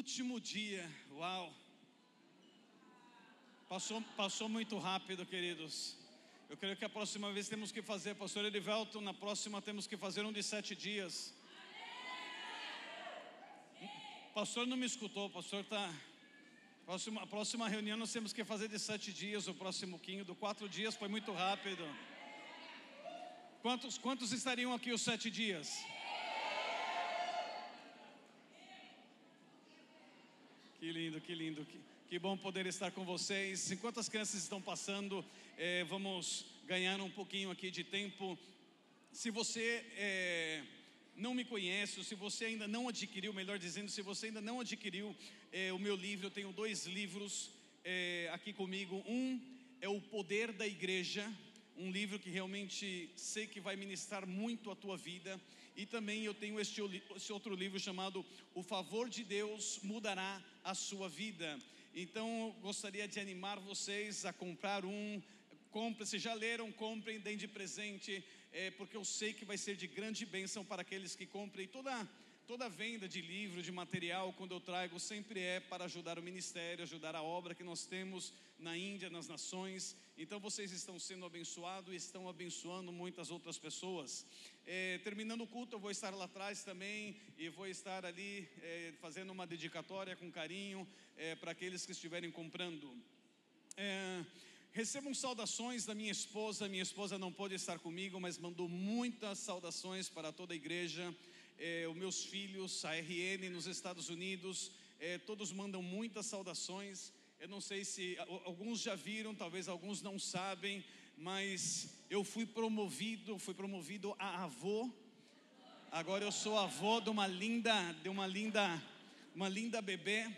Último dia, uau. Passou, passou muito rápido, queridos. Eu creio que a próxima vez temos que fazer, pastor Edivelto, na próxima temos que fazer um de sete dias. Pastor não me escutou, pastor está. Próxima, a próxima reunião nós temos que fazer de sete dias, o próximo quinho, do quatro dias foi muito rápido. Quantos, quantos estariam aqui os sete dias? Que lindo, que lindo, que, que bom poder estar com vocês. Enquanto as crianças estão passando, é, vamos ganhar um pouquinho aqui de tempo. Se você é, não me conhece, ou se você ainda não adquiriu, melhor dizendo, se você ainda não adquiriu é, o meu livro, eu tenho dois livros aqui comigo. Um é O Poder da Igreja um livro que realmente sei que vai ministrar muito a tua vida. E também eu tenho este, este, outro livro chamado O Favor de Deus Mudará a Sua Vida. Então gostaria de animar vocês a comprar um. Compre, se já leram, comprem, deem de presente, é, porque eu sei que vai ser de grande bênção para aqueles que comprem toda Toda venda de livro, de material, quando eu trago, sempre é para ajudar o ministério, ajudar a obra que nós temos na Índia, nas nações. Então vocês estão sendo abençoados e estão abençoando muitas outras pessoas. É, terminando o culto, eu vou estar lá atrás também e vou estar ali é, fazendo uma dedicatória com carinho é, para aqueles que estiverem comprando. É, recebam saudações da minha esposa. Minha esposa não pôde estar comigo, mas mandou muitas saudações para toda a igreja é, os meus filhos, a RN nos Estados Unidos, é, todos mandam muitas saudações. Eu não sei se alguns já viram, talvez alguns não sabem, mas eu fui promovido, fui promovido a avô. Agora eu sou avô de uma linda, de uma linda, uma linda bebê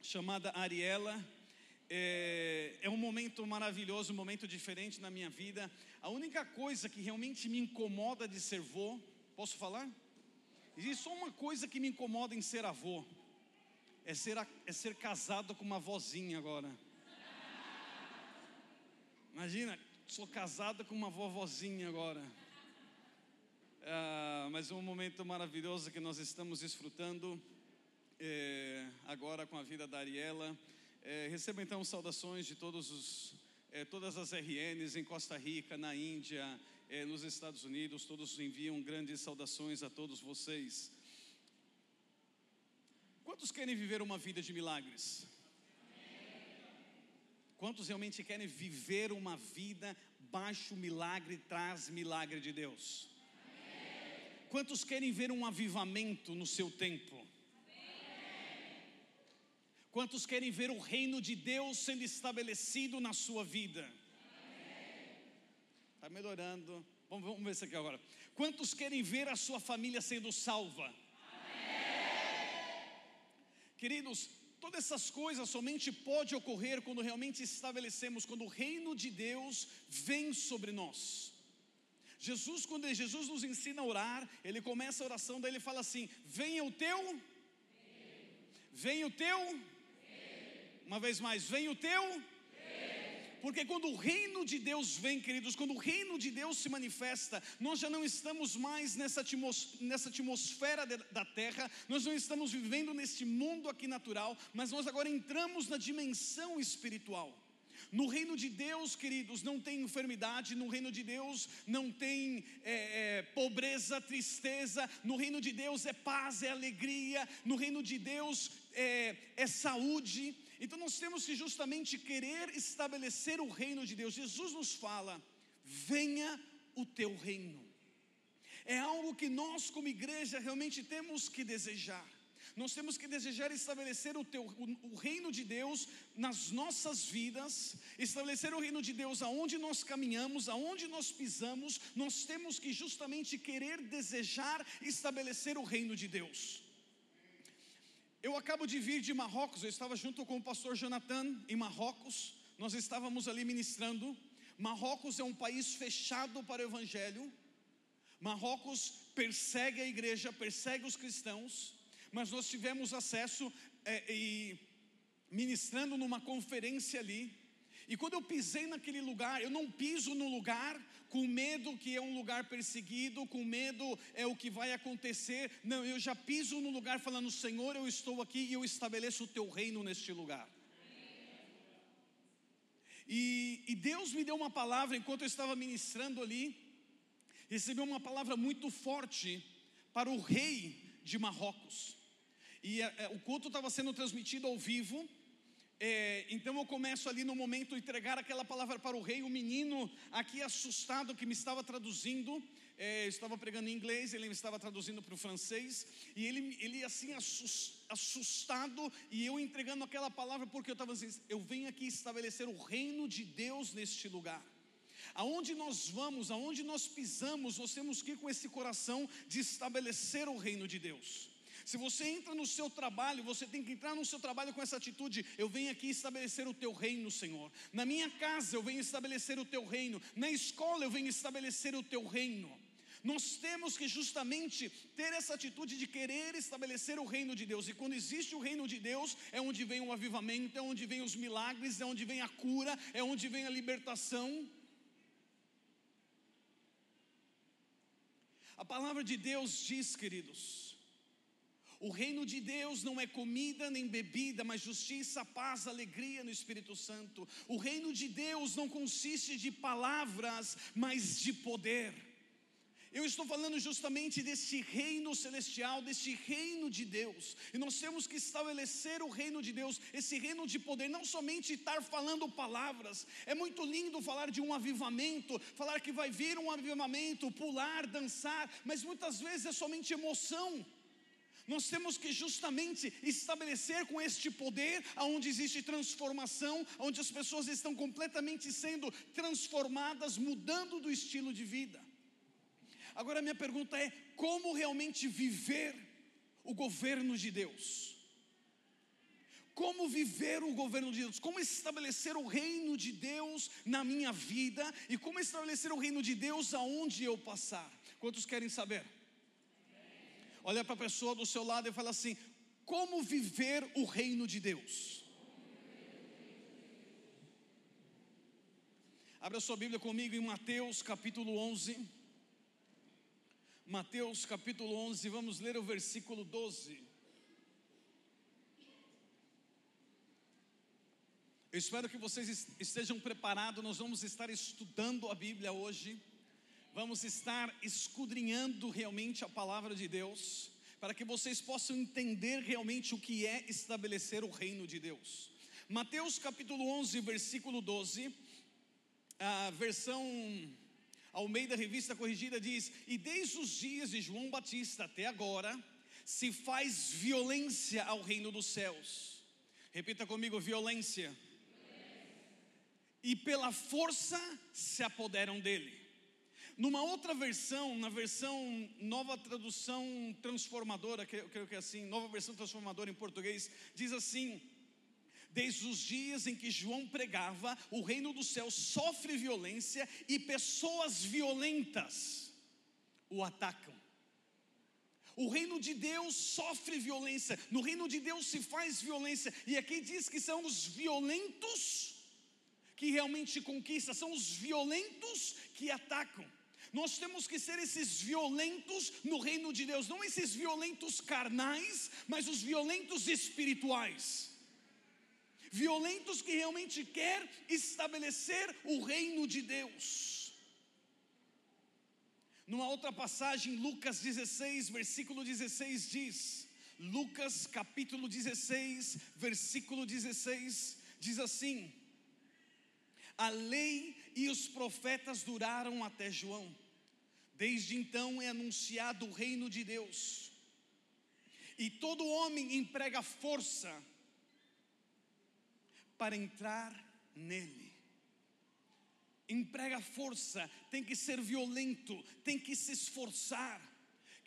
chamada Ariela. É, é, um momento maravilhoso, um momento diferente na minha vida. A única coisa que realmente me incomoda de ser vô, posso falar? Existe só uma coisa que me incomoda em ser avô: é ser, é ser casado com uma vozinha agora. Imagina, sou casada com uma vovozinha agora. Ah, mas é um momento maravilhoso que nós estamos desfrutando é, agora com a vida da Ariela. É, receba então saudações de todos os é, todas as RNs em Costa Rica, na Índia, é, nos Estados Unidos, todos enviam grandes saudações a todos vocês. Quantos querem viver uma vida de milagres? Quantos realmente querem viver uma vida baixo milagre, traz milagre de Deus? Quantos querem ver um avivamento no seu tempo? Quantos querem ver o reino de Deus sendo estabelecido na sua vida? Está melhorando. Vamos, vamos, ver isso aqui agora. Quantos querem ver a sua família sendo salva? Queridos, todas essas coisas somente pode ocorrer quando realmente estabelecemos, quando o reino de Deus vem sobre nós. Jesus, quando Jesus nos ensina a orar, ele começa a oração, daí ele fala assim: venha o teu, venha o teu uma vez mais, vem o teu. Porque quando o reino de Deus vem, queridos, quando o reino de Deus se manifesta, nós já não estamos mais nessa, atmos, nessa atmosfera de, da terra, nós não estamos vivendo neste mundo aqui natural, mas nós agora entramos na dimensão espiritual. No reino de Deus, queridos, não tem enfermidade, no reino de Deus não tem é, é, pobreza, tristeza, no reino de Deus é paz, é alegria, no reino de Deus é, é saúde. Então nós temos que justamente querer estabelecer o reino de Deus. Jesus nos fala: venha o teu reino. É algo que nós, como igreja, realmente temos que desejar. Nós temos que desejar estabelecer o, teu, o, o, reino de Deus nas nossas vidas, estabelecer o reino de Deus aonde nós caminhamos, aonde nós pisamos, nós temos que justamente querer desejar estabelecer o reino de Deus. Eu acabo de vir de Marrocos, eu estava junto com o pastor Jonathan em Marrocos, nós estávamos ali ministrando. Marrocos é um país fechado para o evangelho. Marrocos persegue a igreja, persegue os cristãos mas nós tivemos acesso é, e ministrando numa conferência ali, E quando eu pisei naquele lugar, eu não piso no lugar com medo que é um lugar perseguido, com medo é o que vai acontecer. Não, eu já piso no lugar falando: Senhor, eu estou aqui e eu estabeleço o teu reino neste lugar. E, e Deus me deu uma palavra enquanto eu estava ministrando ali, recebeu uma palavra muito forte para o rei de Marrocos. E é, o culto estava sendo transmitido ao vivo. É, então eu começo ali no momento entregar aquela palavra para o rei, o menino aqui assustado que me estava traduzindo, é, estava pregando em inglês, ele me estava traduzindo para o francês, e ele, ele assim assustado, e eu entregando aquela palavra, porque eu estava assim, eu venho aqui estabelecer o reino de Deus neste lugar. Aonde nós vamos, aonde nós pisamos, nós temos que ir com esse coração de estabelecer o reino de Deus. Se você entra no seu trabalho, você tem que entrar no seu trabalho com essa atitude: eu venho aqui estabelecer o teu reino, Senhor. Na minha casa eu venho estabelecer o teu reino. Na escola eu venho estabelecer o teu reino. Nós temos que justamente ter essa atitude de querer estabelecer o reino de Deus. E quando existe o reino de Deus, é onde vem o avivamento, é onde vem os milagres, é onde vem a cura, é onde vem a libertação. A palavra de Deus diz, queridos, o reino de Deus não é comida nem bebida, mas justiça, paz, alegria no Espírito Santo. O reino de Deus não consiste de palavras, mas de poder. Eu estou falando justamente desse reino celestial, desse reino de Deus. E nós temos que estabelecer o reino de Deus, esse reino de poder, não somente estar falando palavras. É muito lindo falar de um avivamento, falar que vai vir um avivamento, pular, dançar, mas muitas vezes é somente emoção. Nós temos que justamente estabelecer com este poder, onde existe transformação, onde as pessoas estão completamente sendo transformadas, mudando do estilo de vida. Agora, minha pergunta é: como realmente viver o governo de Deus? Como viver o governo de Deus? Como estabelecer o reino de Deus na minha vida? E como estabelecer o reino de Deus aonde eu passar? Quantos querem saber? Olha para a pessoa do seu lado e fala assim: como viver o reino de Deus? Abra sua Bíblia comigo em Mateus capítulo 11. Mateus capítulo 11, vamos ler o versículo 12. Eu espero que vocês estejam preparados, nós vamos estar estudando a Bíblia hoje vamos estar escudrinhando realmente a palavra de Deus, para que vocês possam entender realmente o que é estabelecer o reino de Deus. Mateus capítulo 11, versículo 12, a versão ao meio da revista corrigida diz: E desde os dias de João Batista até agora, se faz violência ao reino dos céus. Repita comigo: violência. E pela força se apoderam dele. Numa outra versão, na versão nova tradução transformadora, que eu creio que é assim, nova versão transformadora em português, diz assim: Desde os dias em que João pregava, o reino do céu sofre violência e pessoas violentas o atacam. O reino de Deus sofre violência, no reino de Deus se faz violência, e aqui diz que são os violentos que realmente conquistam, são os violentos que atacam. Nós temos que ser esses violentos no reino de Deus, não esses violentos carnais, mas os violentos espirituais. Violentos que realmente quer estabelecer o reino de Deus. Numa outra passagem, Lucas 16, versículo 16 diz: Lucas capítulo 16, versículo 16 diz assim: A lei e os profetas duraram até João. Desde então é anunciado o reino de Deus. E todo homem emprega força para entrar nele. Emprega força, tem que ser violento, tem que se esforçar.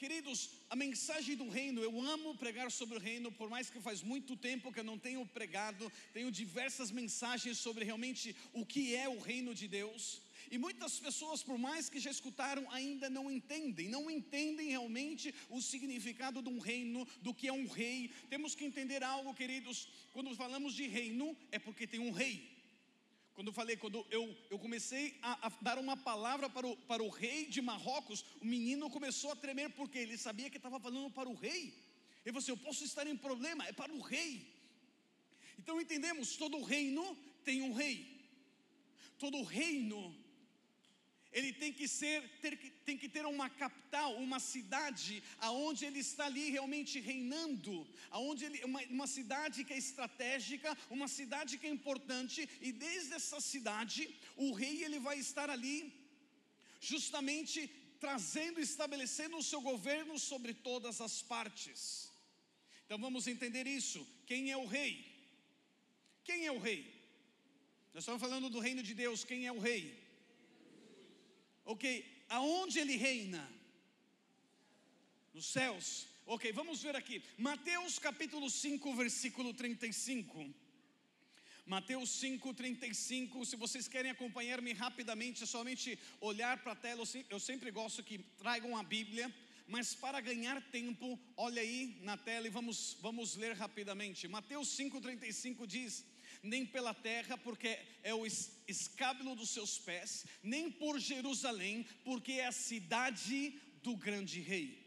Queridos, a mensagem do reino, eu amo pregar sobre o reino, por mais que faz muito tempo que eu não tenho pregado, tenho diversas mensagens sobre realmente o que é o reino de Deus. E muitas pessoas, por mais que já escutaram, ainda não entendem, não entendem realmente o significado de um reino, do que é um rei. Temos que entender algo, queridos, quando falamos de reino, é porque tem um rei. Quando eu falei, quando eu, eu comecei a, a, dar uma palavra para o, para o rei de Marrocos, o menino começou a tremer porque ele sabia que estava falando para o rei. Ele falou assim: Eu posso estar em problema, é para o rei. Então entendemos: todo reino tem um rei, todo reino ele tem que ser, ter, tem que ter uma capital, uma cidade, aonde ele está ali realmente reinando, aonde ele, uma, uma cidade que é estratégica, uma cidade que é importante, e desde essa cidade, o rei ele vai estar ali, justamente trazendo, estabelecendo o seu governo sobre todas as partes. Então vamos entender isso. Quem é o rei? Quem é o rei? Nós estamos falando do reino de Deus. Quem é o rei? Ok, aonde ele reina? Nos céus. Ok, vamos ver aqui. Mateus capítulo 5, versículo 35. Mateus 5, 35. Se vocês querem acompanhar-me rapidamente, é somente olhar para a tela. Eu sempre gosto que tragam a Bíblia. Mas para ganhar tempo, olha aí na tela e vamos, vamos ler rapidamente. Mateus 5,35 diz: nem pela terra, porque é o escábulo dos seus pés, nem por Jerusalém, porque é a cidade do grande rei.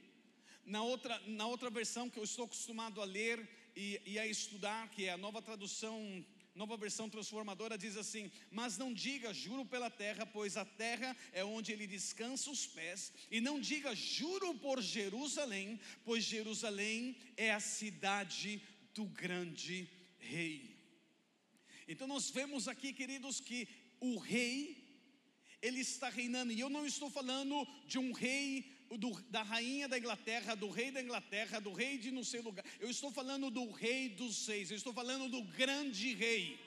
Na outra, na outra versão que eu estou acostumado a ler e, e a estudar, que é a nova tradução nova versão transformadora diz assim: Mas não diga juro pela terra, pois a terra é onde ele descansa os pés, e não diga juro por Jerusalém, pois Jerusalém é a cidade do grande rei. Então nós vemos aqui, queridos, que o rei, ele está reinando, e eu não estou falando de um rei do, da rainha da Inglaterra, do rei da Inglaterra, do rei de não sei lugar. Eu estou falando do rei dos seis, eu estou falando do grande rei.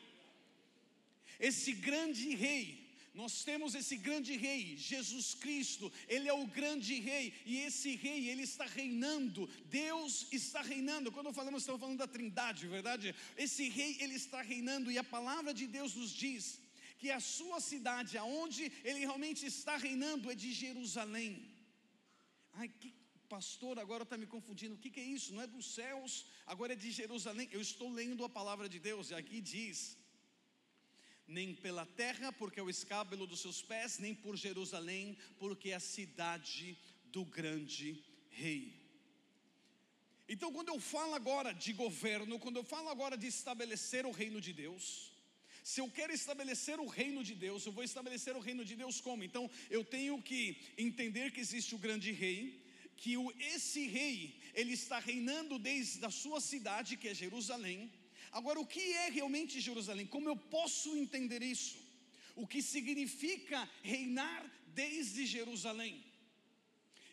Esse grande rei, nós temos esse grande rei, Jesus Cristo, ele é o grande rei, e esse rei, ele está reinando, Deus está reinando. Quando falamos, estamos falando da Trindade, verdade? Esse rei, ele está reinando, e a palavra de Deus nos diz que a sua cidade, aonde ele realmente está reinando, é de Jerusalém. Ai, que pastor, agora está me confundindo. O que, que é isso? Não é dos céus, agora é de Jerusalém. Eu estou lendo a palavra de Deus, e aqui diz nem pela terra, porque é o escábulo dos seus pés, nem por Jerusalém, porque é a cidade do grande rei. Então, quando eu falo agora de governo, quando eu falo agora de estabelecer o reino de Deus, se eu quero estabelecer o reino de Deus, eu vou estabelecer o reino de Deus como? Então, eu tenho que entender que existe o grande rei, que esse rei, ele está reinando desde a sua cidade, que é Jerusalém, Agora, o que é realmente Jerusalém? Como eu posso entender isso? O que significa reinar desde Jerusalém?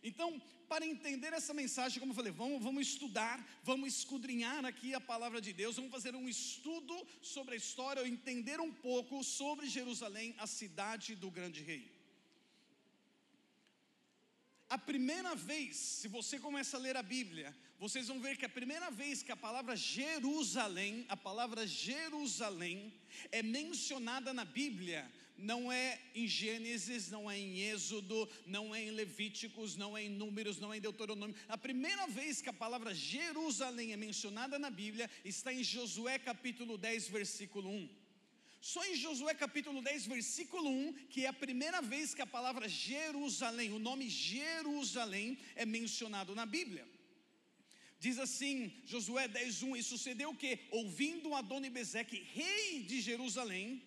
Então, para entender essa mensagem, como eu falei, vamos, vamos estudar, vamos escudrinhar aqui a palavra de Deus, vamos fazer um estudo sobre a história, entender um pouco sobre Jerusalém, a cidade do grande rei. A primeira vez, se você começa a ler a Bíblia, vocês vão ver que a primeira vez que a palavra Jerusalém, a palavra Jerusalém é mencionada na Bíblia, não é em Gênesis, não é em Êxodo, não é em Levíticos, não é em Números, não é em Deuteronômio. A primeira vez que a palavra Jerusalém é mencionada na Bíblia está em Josué capítulo 10, versículo 1. Só em Josué capítulo 10, versículo 1, que é a primeira vez que a palavra Jerusalém, o nome Jerusalém é mencionado na Bíblia. Diz assim, Josué 10:1, e sucedeu que, ouvindo Adonibezeque, rei de Jerusalém,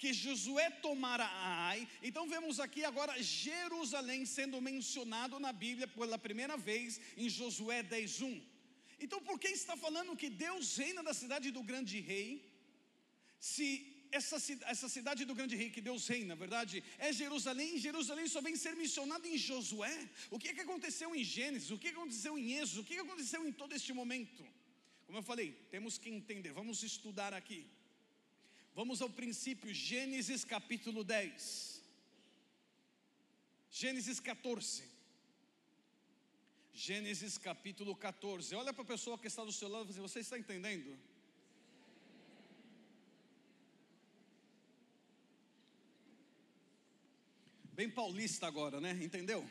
que Josué tomara Ai. Então vemos aqui agora Jerusalém sendo mencionado na Bíblia pela primeira vez em Josué 10:1. Então por que está falando que Deus reina da cidade do grande rei? Se essa, essa cidade do grande rei que Deus reina, na verdade, é Jerusalém. Jerusalém só vem ser mencionado em Josué. O que, é que aconteceu em Gênesis? O que aconteceu em Êxodo? O que aconteceu em todo este momento? Como eu falei, temos que entender, vamos estudar aqui. Vamos ao princípio, Gênesis capítulo 10. Gênesis 14. Gênesis capítulo 14. Olha para a pessoa que está do seu lado e você está entendendo? Bem paulista agora, né? Entendeu?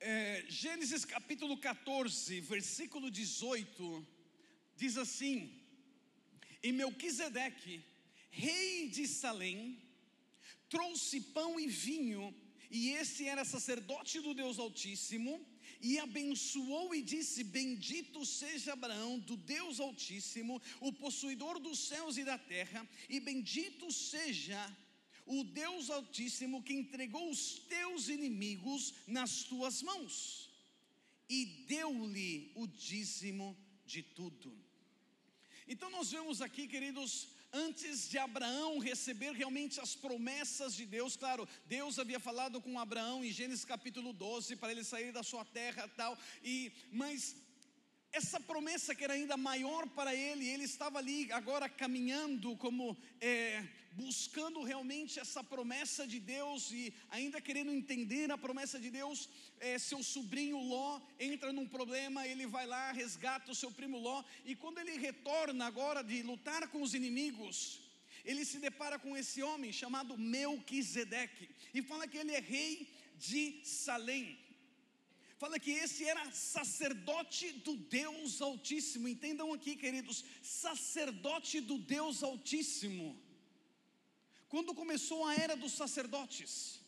É, Gênesis capítulo 14, versículo 18, diz assim: E Melquisedeque rei de Salém, trouxe pão e vinho, e esse era sacerdote do Deus Altíssimo, e abençoou e disse: Bendito seja Abraão, do Deus Altíssimo, o possuidor dos céus e da terra, e bendito seja o Deus Altíssimo que entregou os teus inimigos nas tuas mãos, e deu-lhe o dízimo de tudo. Então, nós vemos aqui, queridos, antes de Abraão receber realmente as promessas de Deus, claro, Deus havia falado com Abraão em Gênesis capítulo 12 para ele sair da sua terra tal, e mas essa promessa que era ainda maior para ele, ele estava ali agora caminhando como é, buscando realmente essa promessa de Deus e ainda querendo entender a promessa de Deus. É, seu sobrinho Ló entra num problema, ele vai lá, resgata o seu primo Ló, e quando ele retorna agora de lutar com os inimigos, ele se depara com esse homem chamado Melquisedeque, e fala que ele é rei de Salém fala que esse era sacerdote do Deus Altíssimo. Entendam aqui, queridos, sacerdote do Deus Altíssimo. Quando começou a era dos sacerdotes?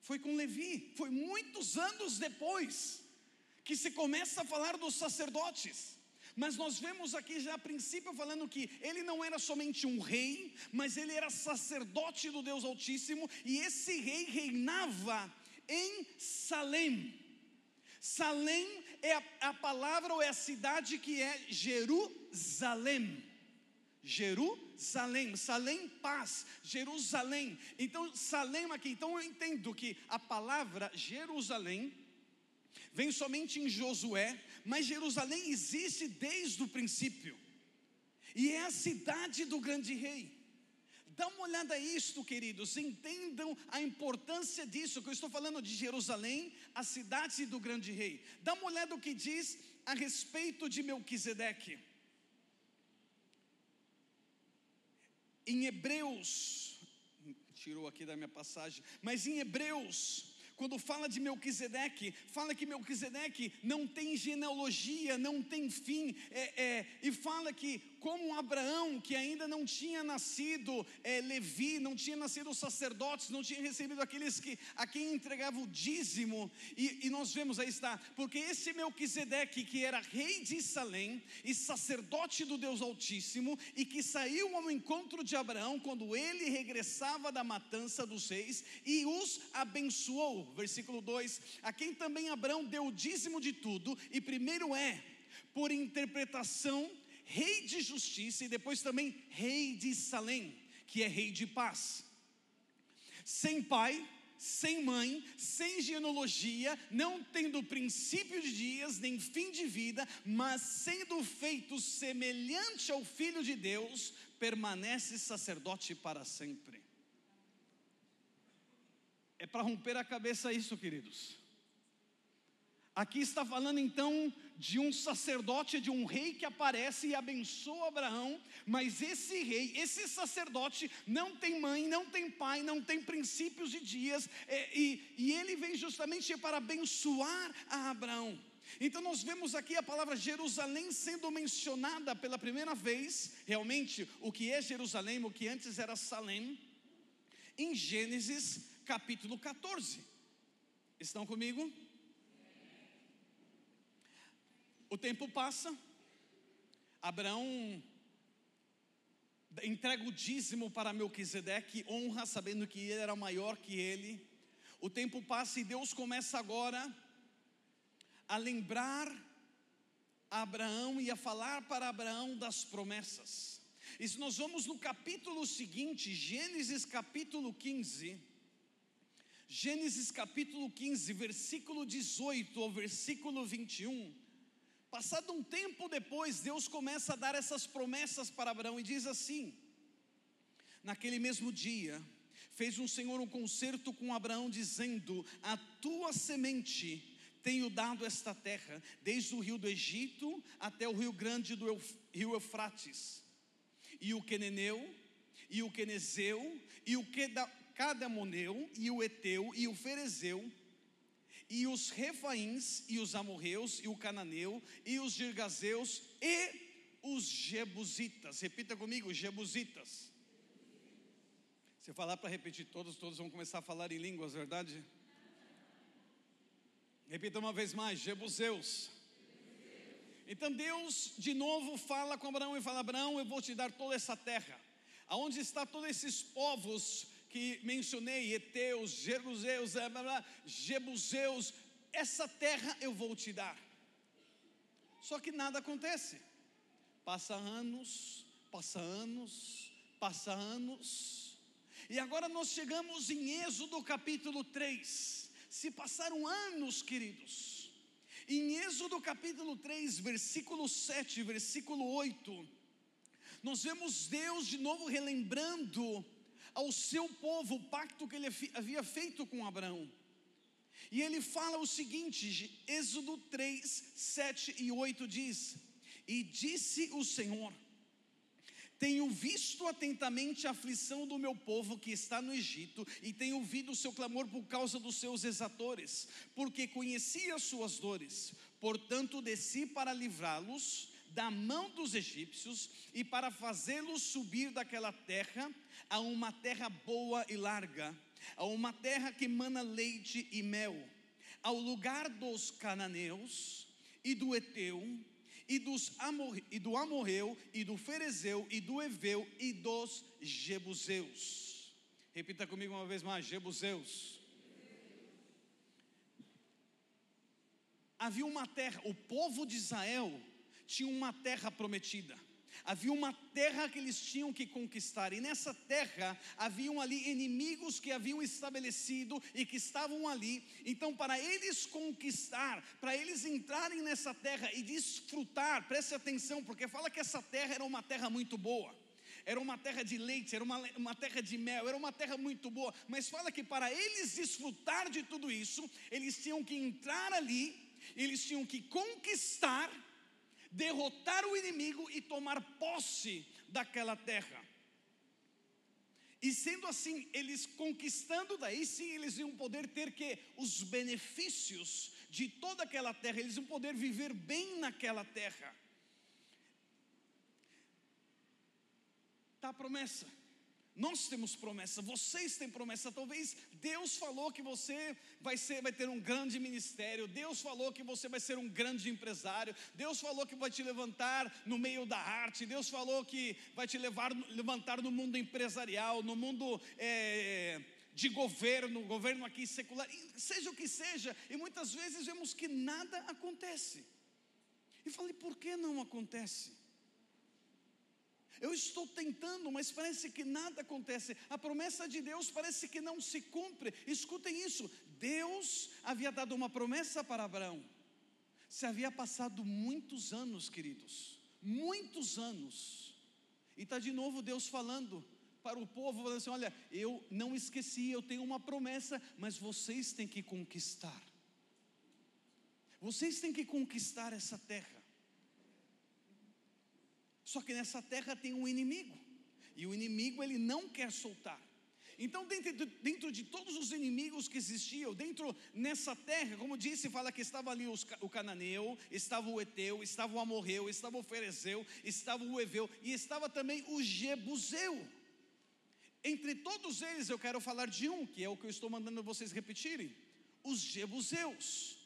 Foi com Levi, foi muitos anos depois que se começa a falar dos sacerdotes. Mas nós vemos aqui já a princípio falando que ele não era somente um rei, mas ele era sacerdote do Deus Altíssimo, e esse rei reinava em Salém. Salém é a, a palavra ou é a cidade que é Jerusalém. Jerusalém, Salém paz, Jerusalém. Então, Salém aqui, então eu entendo que a palavra Jerusalém vem somente em Josué, mas Jerusalém existe desde o princípio. E é a cidade do grande rei. Dá uma olhada a isto, queridos, entendam a importância disso, que eu estou falando de Jerusalém, a cidade do grande rei. Dá uma olhada o que diz a respeito de Melquisedeque. Em Hebreus, tirou aqui da minha passagem, mas em Hebreus quando fala de Melquisedeque, fala que Melquisedeque não tem genealogia, não tem fim, é, é, e fala que, como Abraão, que ainda não tinha nascido é, Levi, não tinha nascido os sacerdotes, não tinha recebido aqueles que, a quem entregava o dízimo, e, e nós vemos aí está, porque esse Melquisedeque, que era rei de Salém e sacerdote do Deus Altíssimo, e que saiu ao encontro de Abraão quando ele regressava da matança dos reis e os abençoou. Versículo 2: A quem também Abraão deu o dízimo de tudo, e primeiro é, por interpretação, rei de justiça, e depois também rei de Salém, que é rei de paz. Sem pai, sem mãe, sem genealogia, não tendo princípio de dias, nem fim de vida, mas sendo feito semelhante ao Filho de Deus, permanece sacerdote para sempre. É para romper a cabeça isso, queridos. Aqui está falando então de um sacerdote, de um rei que aparece e abençoa Abraão, mas esse rei, esse sacerdote, não tem mãe, não tem pai, não tem princípios de dias, é, e, e ele vem justamente para abençoar a Abraão. Então nós vemos aqui a palavra Jerusalém sendo mencionada pela primeira vez, realmente o que é Jerusalém, o que antes era Salém, em Gênesis capítulo 14. Estão comigo? O tempo passa, Abraão entrega o dízimo para Melquisedeque, honra, sabendo que ele era maior que ele. O tempo passa e Deus começa agora a lembrar a Abraão e a falar para Abraão das promessas. E se nós vamos no capítulo seguinte, Gênesis capítulo 15, Gênesis capítulo 15, versículo 18 ao versículo 21. Passado um tempo depois, Deus começa a dar essas promessas para Abraão e diz assim: Naquele mesmo dia, fez um Senhor um concerto com Abraão, dizendo: A tua semente tenho dado esta terra, desde o rio do Egito até o rio grande do rio Eufrates, e o Queneneu, e o Quenezeu, e o Cadamoneu, e o Eteu, e o Ferezeu, e os Refaíns, e os Amorreus, e o Cananeu, e os Girgazeus, e os Jebusitas. Repita comigo, Jebusitas. Se falar para repetir todos, todos vão começar a falar em línguas, verdade? Repita uma vez mais, Jebuseus. Então Deus de novo fala com Abraão e fala: Abraão, eu vou te dar toda essa terra. Aonde está todos esses povos que mencionei, Eteus, Jeruseus, Jebuseus, essa terra eu vou te dar. Só que nada acontece. Passa anos, passa anos, passa anos. E agora nós chegamos em Êxodo capítulo 3. Se passaram anos, queridos. Em Êxodo capítulo 3, versículo 7, versículo 8, nós vemos Deus de novo relembrando ao seu povo o pacto que ele havia feito com Abraão. E ele fala o seguinte, Êxodo 3, 7 e 8 diz: E disse o Senhor: Tenho visto atentamente a aflição do meu povo que está no Egito, e tenho ouvido o seu clamor por causa dos seus exatores, porque conheci as suas dores. Portanto, desci para livrá-los da mão dos egípcios e para fazê-los subir daquela terra a uma terra boa e larga, a uma terra que mana leite e mel, ao lugar dos cananeus e do Eteu e, dos Amor, e do Amorreu e do Ferezeu e do Eveu e dos Jebuseus. Repita comigo uma vez mais: Jebuseus. Havia uma terra, o povo de Israel tinha uma terra prometida. Havia uma terra que eles tinham que conquistar, e nessa terra haviam ali inimigos que haviam estabelecido e que estavam ali. Então, para eles conquistar, para eles entrarem nessa terra e desfrutar, preste atenção, porque fala que essa terra era uma terra muito boa. Era uma terra de leite, era uma, uma terra de mel, era uma terra muito boa. Mas fala que para eles desfrutar de tudo isso, eles tinham que entrar ali, eles tinham que conquistar derrotar o inimigo e tomar posse daquela terra. E sendo assim, eles conquistando daí sim, eles iam poder ter que os benefícios de toda aquela terra, eles iam poder viver bem naquela terra. Tá a promessa. Nós temos promessa, vocês têm promessa. Talvez Deus falou que você vai ser, vai ter um grande ministério. Deus falou que você vai ser um grande empresário. Deus falou que vai te levantar no meio da arte. Deus falou que vai te levar, levantar no mundo empresarial, no mundo é, de governo, governo aqui secular, seja o que seja. E muitas vezes vemos que nada acontece. E falei, por que não acontece? Eu estou tentando, mas parece que nada acontece. A promessa de Deus parece que não se cumpre. Escutem isso: Deus havia dado uma promessa para Abraão. Se havia passado muitos anos, queridos, muitos anos, e está de novo Deus falando para o povo, falando assim: olha, eu não esqueci, eu tenho uma promessa, mas vocês têm que conquistar. Vocês têm que conquistar essa terra. Só que nessa terra tem um inimigo, e o inimigo ele não quer soltar. Então, dentro de, dentro de, todos os inimigos que existiam, dentro nessa terra, como disse, fala que estava ali os, o cananeu, estava o Eteu, estava o Amorreu, estava o Ferezeu, estava o Eveu e estava também o Jebuseu. Entre todos eles eu quero falar de um, que é o que eu estou mandando vocês repetirem: os Jebuseus.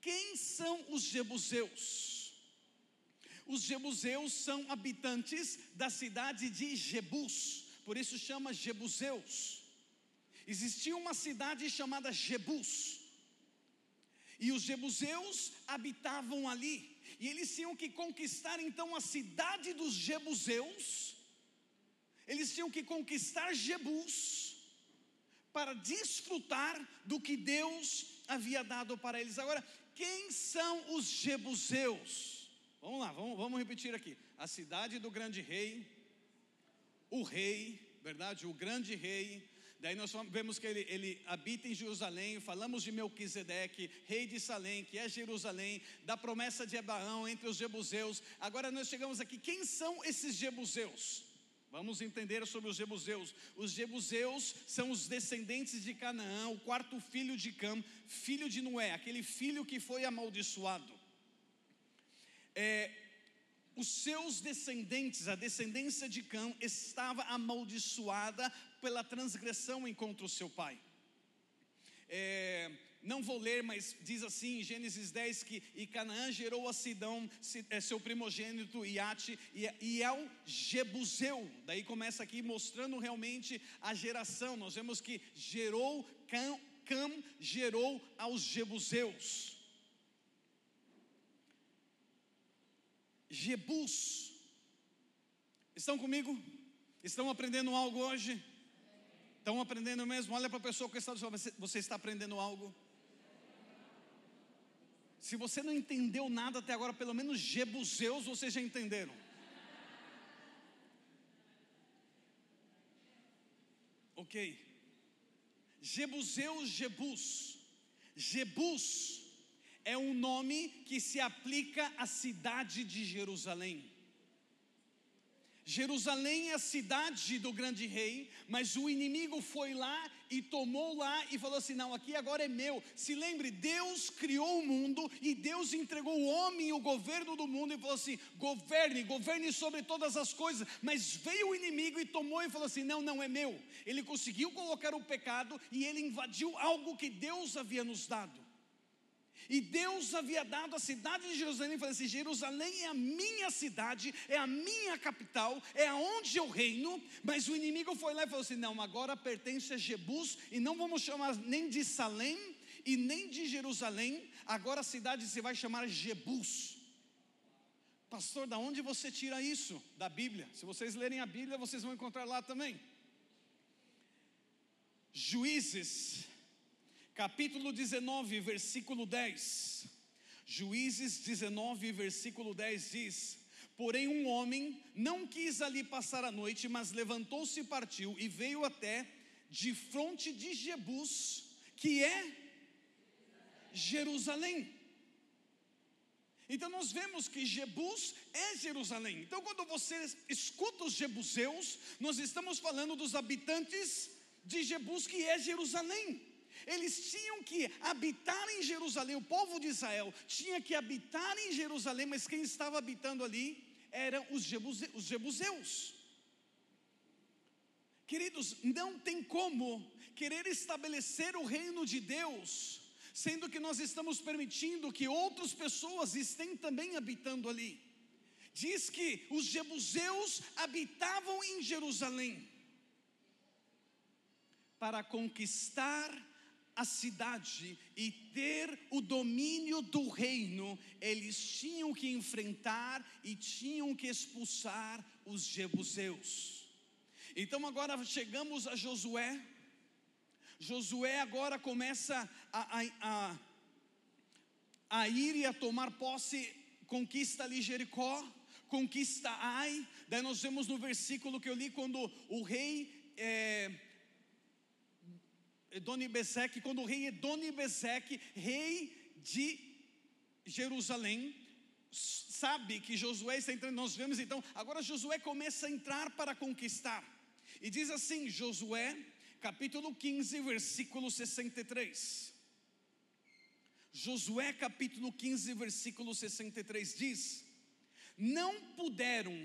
Quem são os Jebuseus? Os jebuseus são habitantes da cidade de Jebus, por isso chama Jebuseus. Existia uma cidade chamada Jebus, e os jebuseus habitavam ali, e eles tinham que conquistar então a cidade dos jebuseus, eles tinham que conquistar Jebus, para desfrutar do que Deus havia dado para eles. Agora, quem são os jebuseus? Vamos lá, vamos, vamos repetir aqui. A cidade do grande rei, o rei, verdade? O grande rei. Daí nós vemos que ele, ele habita em Jerusalém. Falamos de Melquisedeque, rei de Salém, que é Jerusalém, da promessa de Abraão entre os jebuseus. Agora nós chegamos aqui. Quem são esses jebuseus? Vamos entender sobre os jebuseus. Os jebuseus são os descendentes de Canaã, o quarto filho de Cam, filho de Noé, aquele filho que foi amaldiçoado. É, os seus descendentes, a descendência de Cã, estava amaldiçoada pela transgressão contra o seu pai. É, não vou ler, mas diz assim em Gênesis 10 que e Canaã gerou a Sidão, é, seu primogênito Iate, e é o Jebuseu. Daí começa aqui mostrando realmente a geração. Nós vemos que gerou Cã, Cam gerou aos Jebuseus. Jebus. Estão comigo? Estão aprendendo algo hoje? Estão aprendendo mesmo? Olha para a pessoa que está do você, você está aprendendo algo? Se você não entendeu nada até agora, pelo menos Jebuseus vocês já entenderam. Ok. Jebuseus, Jebus. Jebus é um nome que se aplica à cidade de Jerusalém. Jerusalém é a cidade do grande rei, mas o inimigo foi lá e tomou lá e falou assim: não, aqui agora é meu. Se lembre, Deus criou o mundo e Deus entregou o homem o governo do mundo e falou assim: governe, governe sobre todas as coisas. Mas veio o inimigo e tomou e falou assim: não, não é meu. Ele conseguiu colocar o pecado e ele invadiu algo que Deus havia nos dado. E Deus havia dado a cidade de Jerusalém, falou assim: Jerusalém é a minha cidade, é a minha capital, é aonde eu reino. Mas o inimigo foi lá e falou assim: não, agora pertence a Jebus, e não vamos chamar nem de Salém e nem de Jerusalém, agora a cidade se vai chamar Jebus. Pastor, da onde você tira isso? Da Bíblia. Se vocês lerem a Bíblia, vocês vão encontrar lá também. Juízes capítulo 19, versículo 10. Juízes 19, versículo 10 diz: Porém, um homem não quis ali passar a noite, mas levantou-se e partiu e veio até de fronte de Jebus, que é Jerusalém. Então nós vemos que Jebus é Jerusalém. Então quando você escuta os jebuseus, nós estamos falando dos habitantes de Jebus que é Jerusalém. Eles tinham que habitar em Jerusalém, o povo de Israel tinha que habitar em Jerusalém, mas quem estava habitando ali eram os, Jebuse, os jebuseus. Queridos, não tem como querer estabelecer o reino de Deus, sendo que nós estamos permitindo que outras pessoas estejam também habitando ali. Diz que os jebuseus habitavam em Jerusalém para conquistar a cidade e ter o domínio do reino, eles tinham que enfrentar e tinham que expulsar os jebuseus. Então agora chegamos a Josué. Josué agora começa a, a, a, a ir e a tomar posse, conquista ali Jericó, conquista Ai. Daí nós vemos no versículo que eu li quando o rei é, Edonibezeque, quando o rei Edonibezeque, rei de Jerusalém, sabe que Josué está entrando, nós vemos então, agora Josué começa a entrar para conquistar. E diz assim, Josué, capítulo 15, versículo 63. Josué capítulo 15, versículo 63 diz: Não puderam,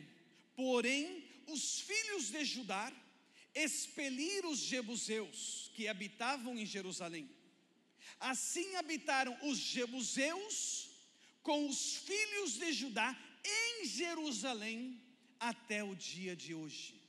porém, os filhos de Judá expelir os jebuseus que habitavam em Jerusalém. Assim habitaram os jebuseus com os filhos de Judá em Jerusalém até o dia de hoje.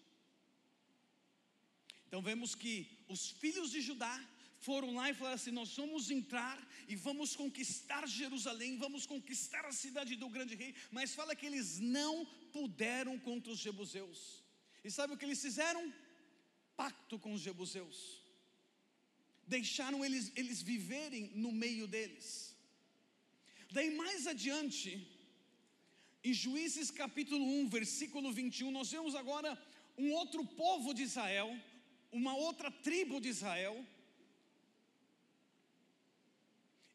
Então vemos que os filhos de Judá foram lá e falaram assim: Nós vamos entrar e vamos conquistar Jerusalém, vamos conquistar a cidade do grande rei. Mas fala que eles não puderam contra os jebuseus. E sabe o que eles fizeram? Pacto com os jebuseus, deixaram eles, eles viverem no meio deles. Daí mais adiante, em Juízes capítulo 1, versículo 21, nós vemos agora um outro povo de Israel, uma outra tribo de Israel,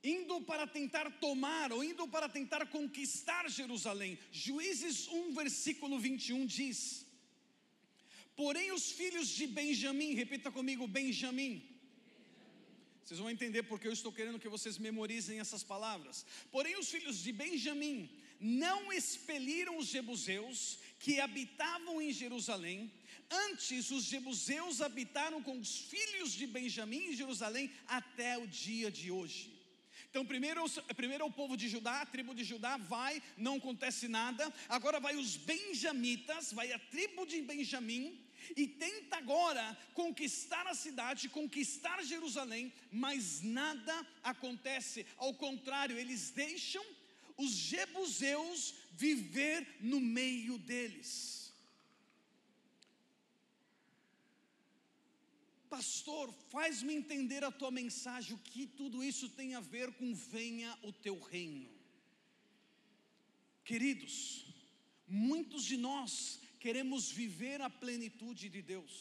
indo para tentar tomar ou indo para tentar conquistar Jerusalém. Juízes 1, versículo 21 diz: Porém, os filhos de Benjamim, repita comigo: Benjamim. Vocês vão entender porque eu estou querendo que vocês memorizem essas palavras. Porém, os filhos de Benjamim não expeliram os jebuseus que habitavam em Jerusalém. Antes, os jebuseus habitaram com os filhos de Benjamim em Jerusalém até o dia de hoje. Então, primeiro, primeiro o povo de Judá, a tribo de Judá vai, não acontece nada. Agora vai os benjamitas, vai a tribo de Benjamim e tenta agora conquistar a cidade, conquistar Jerusalém, mas nada acontece. Ao contrário, eles deixam os jebuseus viver no meio deles. Pastor, faz-me entender a tua mensagem, o que tudo isso tem a ver com venha o teu reino. Queridos, muitos de nós queremos viver a plenitude de Deus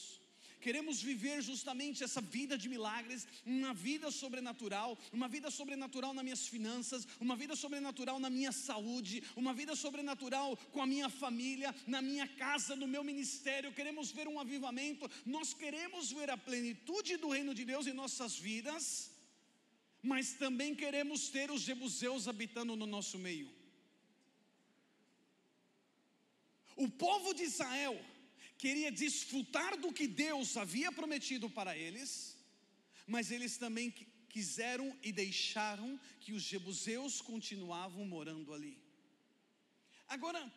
queremos viver justamente essa vida de milagres, uma vida sobrenatural, uma vida sobrenatural nas minhas finanças, uma vida sobrenatural na minha saúde, uma vida sobrenatural com a minha família, na minha casa, no meu ministério. Queremos ver um avivamento, nós queremos ver a plenitude do reino de Deus em nossas vidas, mas também queremos ter os jebuseus habitando no nosso meio. O povo de Israel, queria desfrutar do que Deus havia prometido para eles, mas eles também quiseram e deixaram que os jebuseus continuavam morando ali. Agora,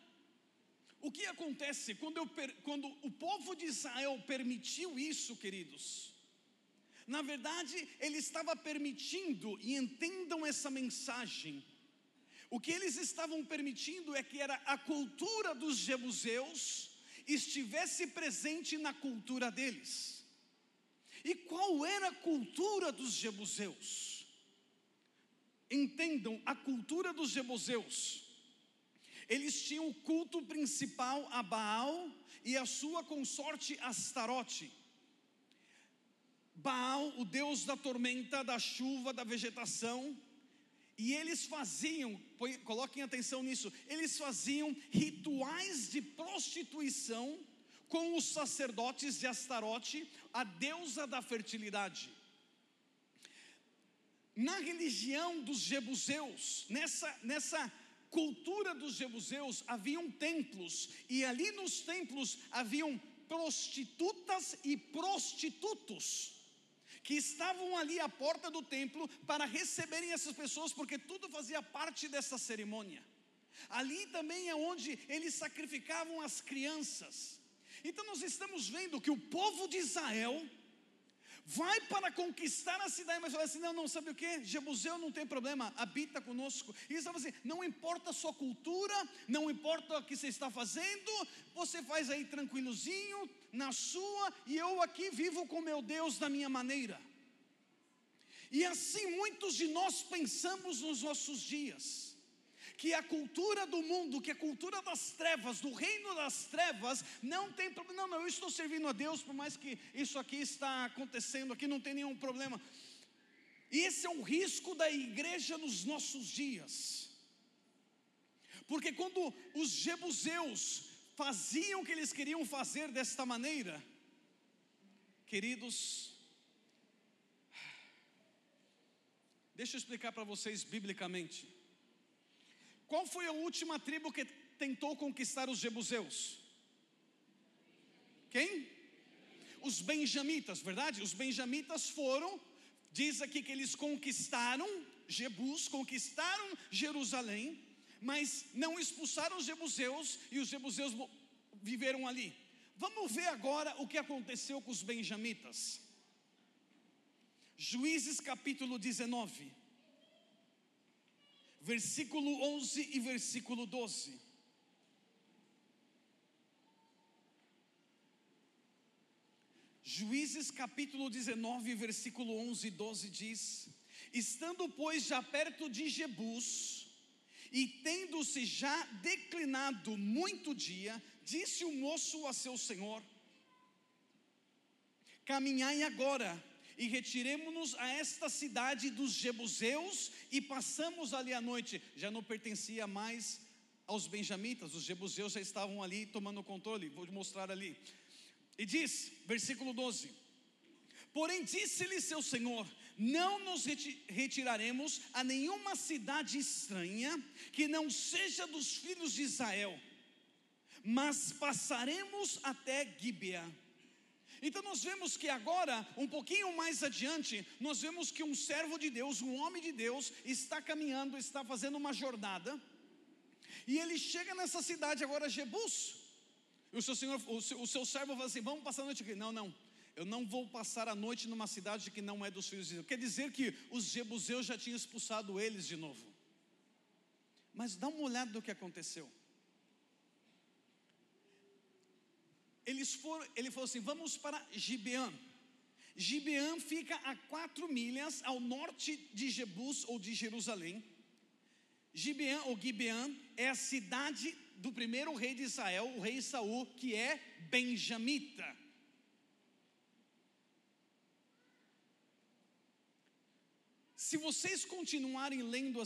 o que acontece quando, eu, quando o povo de Israel permitiu isso, queridos? Na verdade, ele estava permitindo, e entendam essa mensagem, o que eles estavam permitindo é que era a cultura dos jebuseus, estivesse presente na cultura deles. E qual era a cultura dos jebuseus? Entendam, a cultura dos jebuseus. Eles tinham o culto principal a Baal e a sua consorte Astarote. Baal, o deus da tormenta, da chuva, da vegetação, e eles faziam, coloquem atenção nisso, eles faziam rituais de prostituição com os sacerdotes de Astarote, a deusa da fertilidade. Na religião dos jebuseus, nessa, nessa cultura dos jebuseus, haviam templos, e ali nos templos haviam prostitutas e prostitutos que estavam ali à porta do templo para receberem essas pessoas, porque tudo fazia parte dessa cerimônia. Ali também é onde eles sacrificavam as crianças. Então nós estamos vendo que o povo de Israel vai para conquistar a cidade, mas fala assim: não, não, sabe o que? Jebuseu não tem problema, habita conosco. E eles falam assim: não importa a sua cultura, não importa o que você está fazendo, você faz aí tranquilozinho, na sua, e eu aqui vivo com meu Deus da minha maneira. E assim muitos de nós pensamos nos nossos dias que a cultura do mundo, que a cultura das trevas, do reino das trevas, não tem problema. Não, não, eu estou servindo a Deus, por mais que isso aqui está acontecendo aqui, não tem nenhum problema. E esse é o risco da igreja nos nossos dias. Porque quando os jebuseus faziam o que eles queriam fazer desta maneira, queridos, deixa eu explicar para vocês biblicamente. Qual foi a última tribo que tentou conquistar os jebuseus? Quem? Os benjamitas, verdade? Os benjamitas foram, diz aqui que eles conquistaram Jebus, conquistaram Jerusalém, mas não expulsaram os jebuseus e os jebuseus viveram ali. Vamos ver agora o que aconteceu com os benjamitas. Juízes capítulo 19 versículo 11 e versículo 12. Juízes capítulo 19, versículo 11 e 12 diz: Estando, pois, já perto de Jebus, e tendo-se já declinado muito dia, disse o moço a seu senhor: Caminhai agora e retiremos-nos a esta cidade dos Jebuseus e passamos ali a noite. Já não pertencia mais aos benjamitas, os Jebuseus já estavam ali tomando controle. Vou mostrar ali. E diz, versículo 12: Porém disse-lhe seu senhor: não nos retiraremos a nenhuma cidade estranha que não seja dos filhos de Israel, mas passaremos até Gibeá. Então nós vemos que agora, um pouquinho mais adiante, nós vemos que um servo de Deus, um homem de Deus, está caminhando, está fazendo uma jornada, e ele chega nessa cidade agora, Jebus. E o seu senhor, o seu, o seu servo fala assim: vamos passar a noite aqui. Não, não, eu não vou passar a noite numa cidade que não é dos filhos de Israel. Quer dizer que os jebuseus já tinham expulsado eles de novo. Mas dá uma olhada do que aconteceu. Eles foram, ele falou assim: vamos para Gibeã. Gibeã fica a quatro milhas ao norte de Jebus ou de Jerusalém. Gibeã ou Gibeã é a cidade do primeiro rei de Israel, o rei Saul, que é benjamita. Se vocês continuarem lendo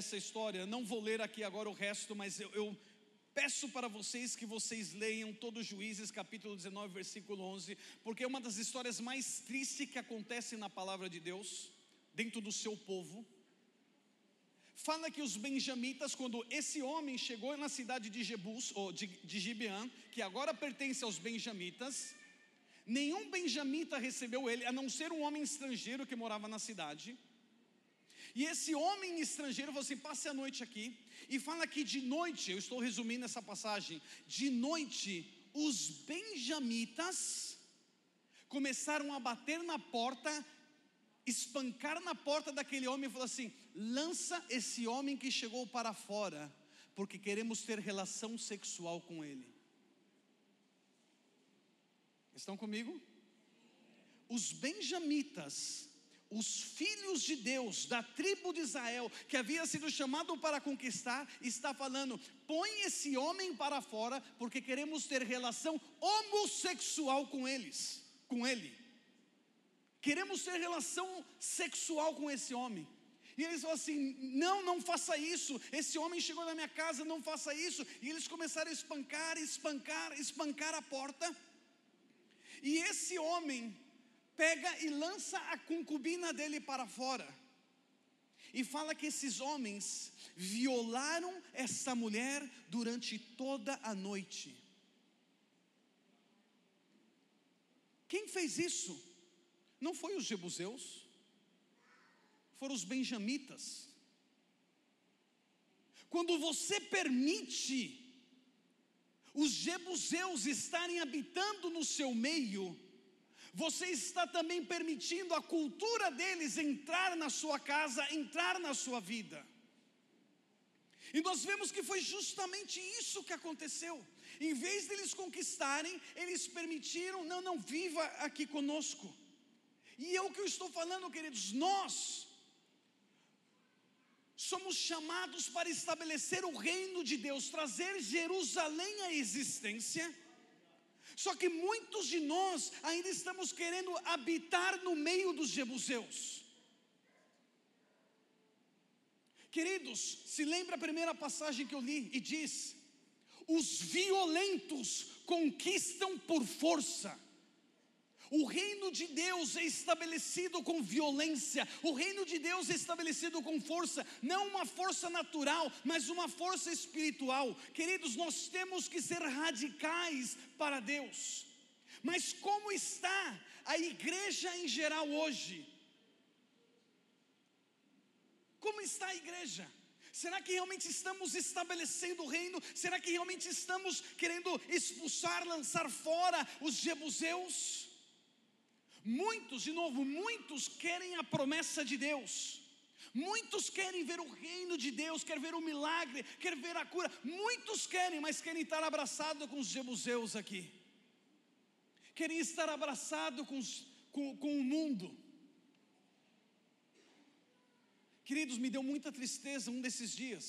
essa história, não vou ler aqui agora o resto, mas eu, eu peço para vocês que vocês leiam todo Juízes capítulo 19, versículo 11, porque é uma das histórias mais tristes que acontecem na palavra de Deus, dentro do seu povo. Fala que os benjamitas, quando esse homem chegou na cidade de Jebus, ou de, de Gibeã, que agora pertence aos benjamitas, nenhum benjamita recebeu ele, a não ser um homem estrangeiro que morava na cidade. E esse homem estrangeiro falou assim: passe a noite aqui. E fala que de noite, eu estou resumindo essa passagem, de noite, os benjamitas começaram a bater na porta, espancar na porta daquele homem e falou assim: lança esse homem que chegou para fora, porque queremos ter relação sexual com ele. Estão comigo? Os benjamitas os filhos de Deus, da tribo de Israel, que havia sido chamado para conquistar, está falando: põe esse homem para fora, porque queremos ter relação homossexual com eles, com ele. Queremos ter relação sexual com esse homem. E eles falam assim: não, não faça isso. Esse homem chegou na minha casa, não faça isso. E eles começaram a espancar, espancar, espancar a porta. E esse homem pega e lança a concubina dele para fora. E fala que esses homens violaram essa mulher durante toda a noite. Quem fez isso? Não foi os jebuseus, foram os benjamitas. Quando você permite os jebuseus estarem habitando no seu meio, você está também permitindo a cultura deles entrar na sua casa, entrar na sua vida. E nós vemos que foi justamente isso que aconteceu. Em vez deles conquistarem, eles permitiram, não, não, viva aqui conosco. E é o que eu estou falando, queridos, nós somos chamados para estabelecer o reino de Deus, trazer Jerusalém à existência só que muitos de nós ainda estamos querendo habitar no meio dos jebuseus. Queridos, se lembra a primeira passagem que eu li e diz: os violentos conquistam por força. O reino de Deus é estabelecido com violência, o reino de Deus é estabelecido com força, não uma força natural, mas uma força espiritual. Queridos, nós temos que ser radicais para Deus. Mas como está a igreja em geral hoje? Como está a igreja? Será que realmente estamos estabelecendo o reino? Será que realmente estamos querendo expulsar, lançar fora os jebuseus? Muitos, de novo, muitos querem a promessa de Deus. Muitos querem ver o reino de Deus, querem ver o milagre, querem ver a cura. Muitos querem, mas querem estar abraçados com os jebuseus aqui. Querem estar abraçados com, com, com o mundo. Queridos, me deu muita tristeza um desses dias.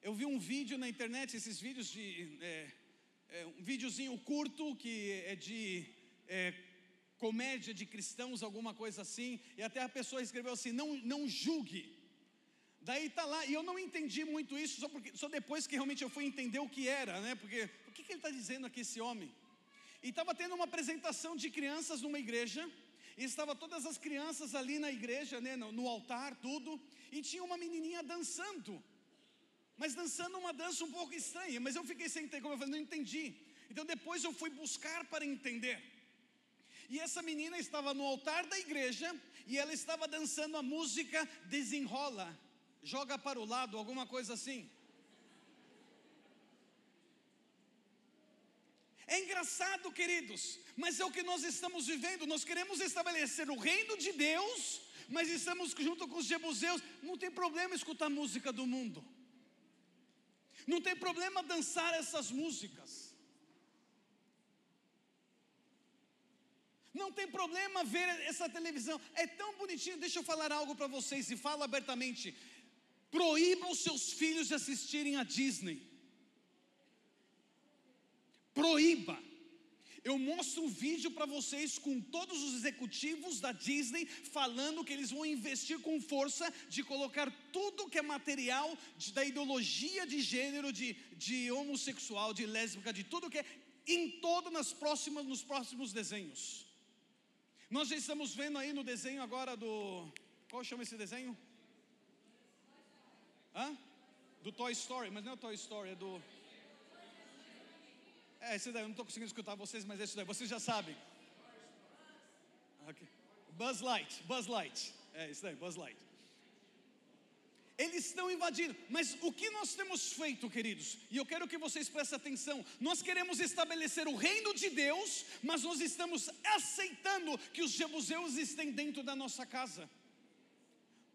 Eu vi um vídeo na internet, esses vídeos de. É, é, um videozinho curto que é de é, comédia de cristãos, alguma coisa assim, e até a pessoa escreveu assim: não, não julgue. Daí tá lá, e eu não entendi muito isso, só, porque, só depois que realmente eu fui entender o que era, né? Porque o que, que ele está dizendo aqui, esse homem? E estava tendo uma apresentação de crianças numa igreja, E estava todas as crianças ali na igreja, né, no, no altar, tudo, e tinha uma menininha dançando. Mas dançando uma dança um pouco estranha, mas eu fiquei sem entender, como eu falei, não entendi. Então depois eu fui buscar para entender. E essa menina estava no altar da igreja e ela estava dançando a música Desenrola, joga para o lado, alguma coisa assim. É engraçado, queridos, mas é o que nós estamos vivendo. Nós queremos estabelecer o reino de Deus, mas estamos junto com os jebuseus. Não tem problema escutar música do mundo, não tem problema dançar essas músicas. Não tem problema ver essa televisão, é tão bonitinho. Deixa eu falar algo para vocês e falo abertamente: proíba os seus filhos de assistirem a Disney. Proíba. Eu mostro um vídeo para vocês com todos os executivos da Disney falando que eles vão investir com força de colocar tudo que é material de, da ideologia de gênero, de, de homossexual, de lésbica, de tudo que é em todo nas próximas, nos próximos desenhos. Nós já estamos vendo aí no desenho agora do. Qual chama esse desenho? Hã? Do Toy Story, mas não é o Toy Story, é do. É, esse daí, eu não estou conseguindo escutar vocês, mas esse daí, vocês já sabem. Okay. Buzz Light, Buzz Light. É, isso daí, Buzz Light. Eles estão invadindo, mas o que nós temos feito, queridos? E eu quero que vocês prestem atenção. Nós queremos estabelecer o reino de Deus, mas nós estamos aceitando que os jebuseus estão dentro da nossa casa,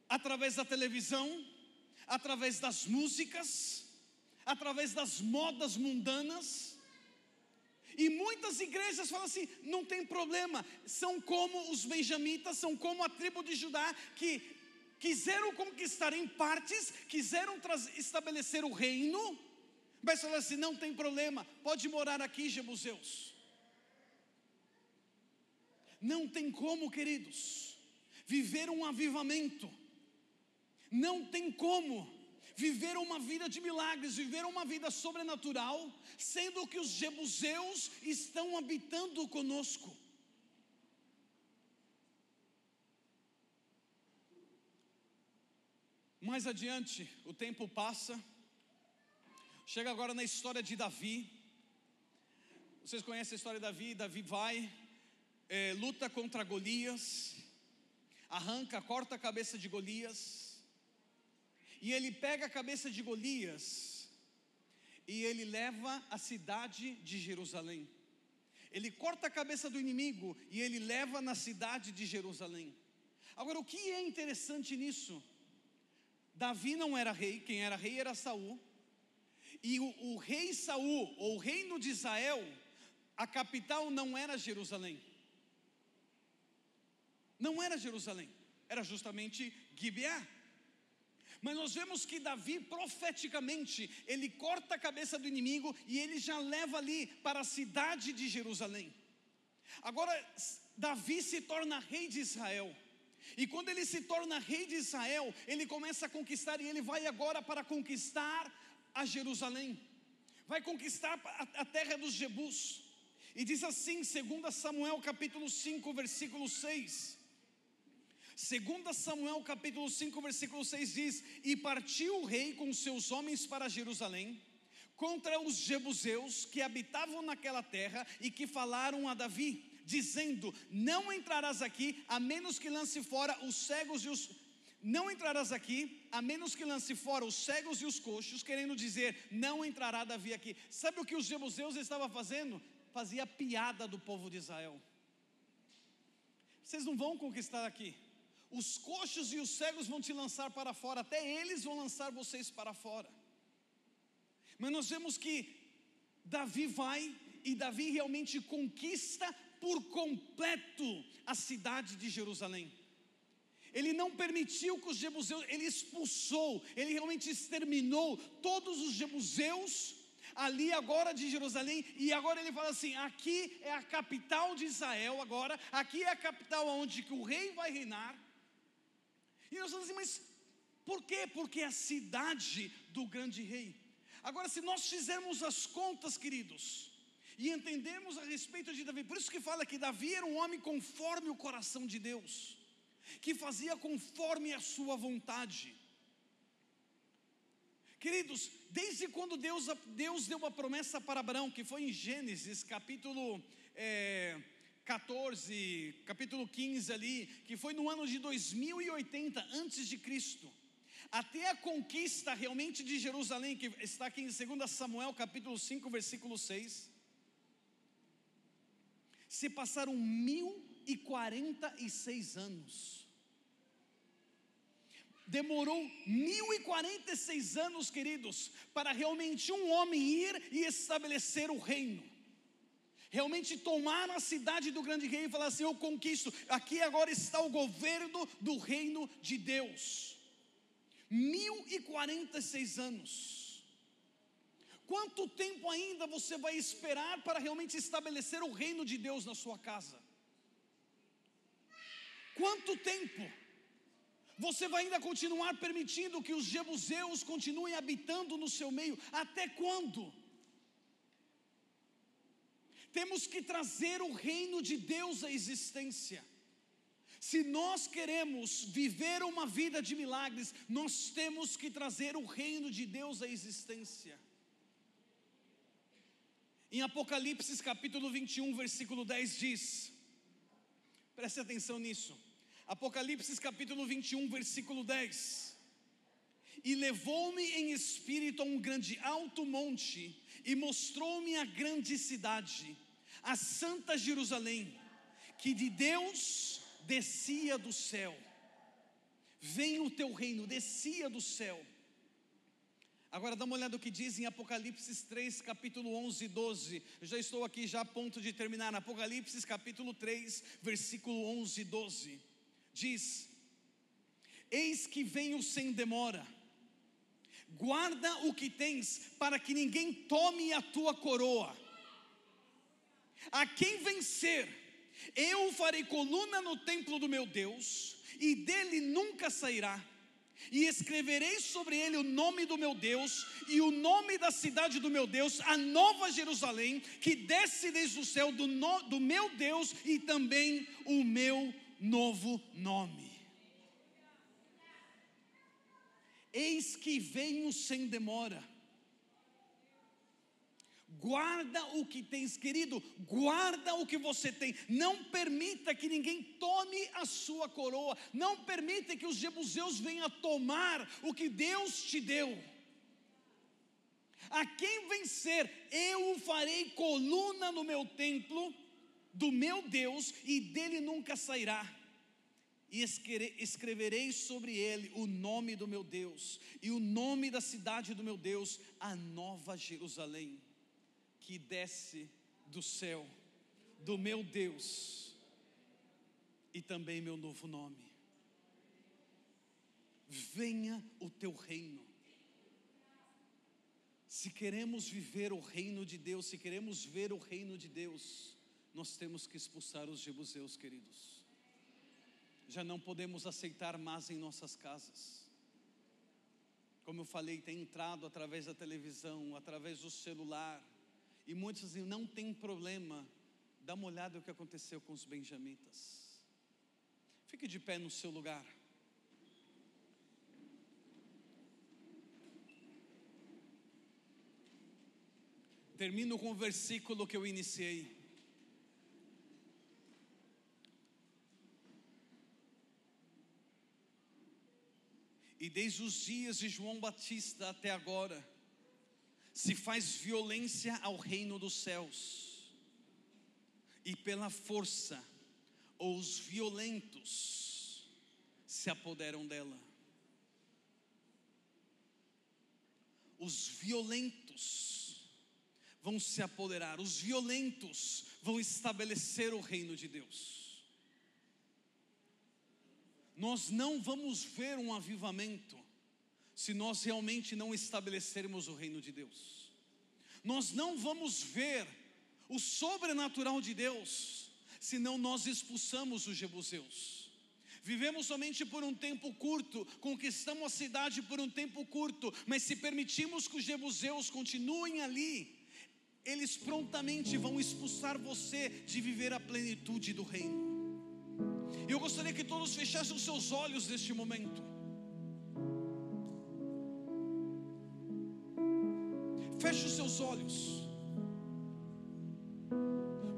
através da televisão, através das músicas, através das modas mundanas. E muitas igrejas falam assim: não tem problema, são como os benjamitas, são como a tribo de Judá, que quiseram conquistar em partes, quiseram estabelecer o reino, mas falaram assim: não tem problema, pode morar aqui, Jebuseus. Não tem como, queridos, viver um avivamento, não tem como viver uma vida de milagres, viver uma vida sobrenatural, sendo que os Jebuseus estão habitando conosco. Mais adiante, o tempo passa. Chega agora na história de Davi. Vocês conhecem a história de Davi? Davi vai, é, luta contra Golias, arranca, corta a cabeça de Golias, e ele pega a cabeça de Golias e ele leva a cidade de Jerusalém. Ele corta a cabeça do inimigo e ele leva na cidade de Jerusalém. Agora, o que é interessante nisso? Davi não era rei, quem era rei era Saul. E o, o rei Saul, ou o reino de Israel, a capital não era Jerusalém. Não era Jerusalém, era justamente Gibeá. Mas nós vemos que Davi, profeticamente, ele corta a cabeça do inimigo e ele já leva ali para a cidade de Jerusalém. Agora, Davi se torna rei de Israel. E quando ele se torna rei de Israel, ele começa a conquistar, e ele vai agora para conquistar a Jerusalém, vai conquistar a, terra dos Jebus. E diz assim, 2 Samuel capítulo 5, versículo 6. 2 Samuel capítulo 5, versículo 6 diz: E partiu o rei com seus homens para Jerusalém, contra os jebuseus que habitavam naquela terra e que falaram a Davi dizendo: Não entrarás aqui, a menos que lance fora os cegos e os. Não entrarás aqui, a menos que lance fora os cegos e os coxos, querendo dizer, não entrará Davi aqui. Sabe o que os jebuseus estavam fazendo? Fazia piada do povo de Israel. Vocês não vão conquistar aqui. Os coxos e os cegos vão te lançar para fora, até eles vão lançar vocês para fora. Mas nós vemos que Davi vai e Davi realmente conquista por completo a cidade de Jerusalém. Ele não permitiu que os jebuseus, ele expulsou, ele realmente exterminou todos os jebuseus ali agora de Jerusalém, e agora ele fala assim: aqui é a capital de Israel, agora, aqui é a capital onde que o rei vai reinar. E nós falamos assim, mas por quê? Porque é a cidade do grande rei. Agora, se nós fizermos as contas, queridos, e entendemos a respeito de Davi. Por isso que fala que Davi era um homem conforme o coração de Deus, que fazia conforme a sua vontade. Queridos, desde quando Deus, Deus deu uma promessa para Abraão, que foi em Gênesis capítulo é, 14, capítulo 15 ali, que foi no ano de 2080 antes de Cristo, até a conquista realmente de Jerusalém, que está aqui em 2 Samuel capítulo 5, versículo 6, se passaram 1046 anos demorou 1046 anos, queridos, para realmente um homem ir e estabelecer o reino. Realmente tomar a cidade do grande rei e falar assim: Eu conquisto, aqui agora está o governo do reino de Deus. 1046 anos. Quanto tempo ainda você vai esperar para realmente estabelecer o reino de Deus na sua casa? Quanto tempo? Você vai ainda continuar permitindo que os jebuseus continuem habitando no seu meio? Até quando? Temos que trazer o reino de Deus à existência. Se nós queremos viver uma vida de milagres, nós temos que trazer o reino de Deus à existência. Em Apocalipse capítulo 21, versículo 10 diz: preste atenção nisso. Apocalipse capítulo 21, versículo 10. E levou-me em espírito a um grande alto monte, e mostrou-me a grande cidade, a santa Jerusalém, que de Deus descia do céu. Vem o teu reino, descia do céu. Agora dá uma olhada no que diz em Apocalipse 3, capítulo 11 e 12. Eu já estou aqui já a ponto de terminar. Apocalipse capítulo 3, versículo 11 e 12 diz: Eis que venho sem demora, guarda o que tens, para que ninguém tome a tua coroa. A quem vencer, eu farei coluna no templo do meu Deus, e dele nunca sairá. E escreverei sobre ele o nome do meu Deus e o nome da cidade do meu Deus, a nova Jerusalém, que desce desde o céu do, no, do meu Deus e também o meu novo nome. Eis que venho sem demora. Guarda o que tens, querido, guarda o que você tem. Não permita que ninguém tome a sua coroa. Não permita que os jebuseus venham tomar o que Deus te deu. A quem vencer, eu o farei coluna no meu templo do meu Deus e dele nunca sairá. E escreverei sobre ele o nome do meu Deus e o nome da cidade do meu Deus, a nova Jerusalém, que desce do céu, do meu Deus, e também meu novo nome. Venha o teu reino. Se queremos viver o reino de Deus, se queremos ver o reino de Deus, nós temos que expulsar os jebuseus, queridos. Já não podemos aceitar mais em nossas casas. Como eu falei, tem entrado através da televisão, através do celular. E muitos dizem: não tem problema. Dá uma olhada no que aconteceu com os benjamitas. Fique de pé no seu lugar. Termino com o versículo que eu iniciei. E desde os dias de João Batista até agora, se faz violência ao reino dos céus, e pela força, os violentos se apoderam dela. Os violentos vão se apoderar, os violentos vão estabelecer o reino de Deus nós não vamos ver um avivamento se nós realmente não estabelecermos o reino de Deus. Nós não vamos ver o sobrenatural de Deus se não nós expulsamos os jebuseus. Vivemos somente por um tempo curto, conquistamos a cidade por um tempo curto, mas se permitimos que os jebuseus continuem ali, eles prontamente vão expulsar você de viver a plenitude do reino. Eu gostaria que todos fechassem os seus olhos neste momento. Feche os seus olhos.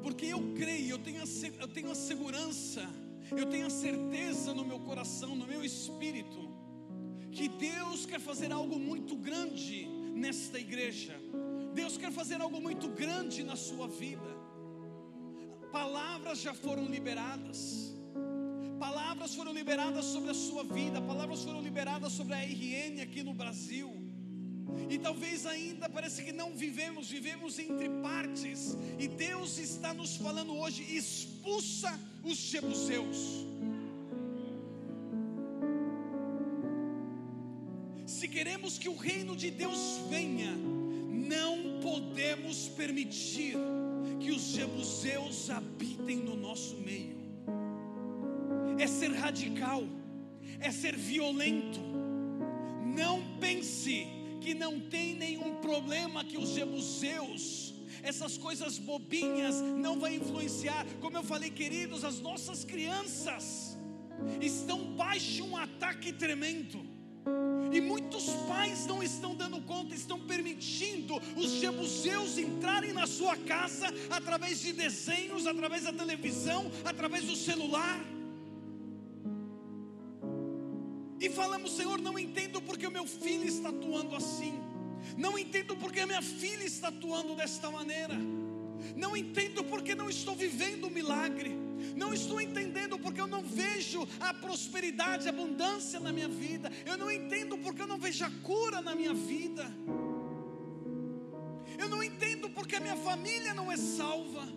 Porque eu creio, eu tenho, a, eu tenho a segurança, eu tenho a certeza no meu coração, no meu espírito, que Deus quer fazer algo muito grande nesta igreja. Deus quer fazer algo muito grande na sua vida. Palavras já foram liberadas. Palavras foram liberadas sobre a sua vida, palavras foram liberadas sobre a RN aqui no Brasil. E talvez ainda parece que não vivemos, vivemos entre partes. E Deus está nos falando hoje: expulsa os jebuseus. Se queremos que o reino de Deus venha, não podemos permitir que os jebuseus habitem no nosso meio. É ser radical, é ser violento. Não pense que não tem nenhum problema que os jebuseus, essas coisas bobinhas, não vai influenciar. Como eu falei, queridos, as nossas crianças estão baixo um ataque tremendo. E muitos pais não estão dando conta, estão permitindo os jebuseus entrarem na sua casa através de desenhos, através da televisão, através do celular. E falamos, Senhor, não entendo porque o meu filho está atuando assim. Não entendo porque a minha filha está atuando desta maneira. Não entendo porque não estou vivendo o milagre. Não estou entendendo porque eu não vejo a prosperidade, a abundância na minha vida. Eu não entendo porque eu não vejo a cura na minha vida. Eu não entendo porque a minha família não é salva.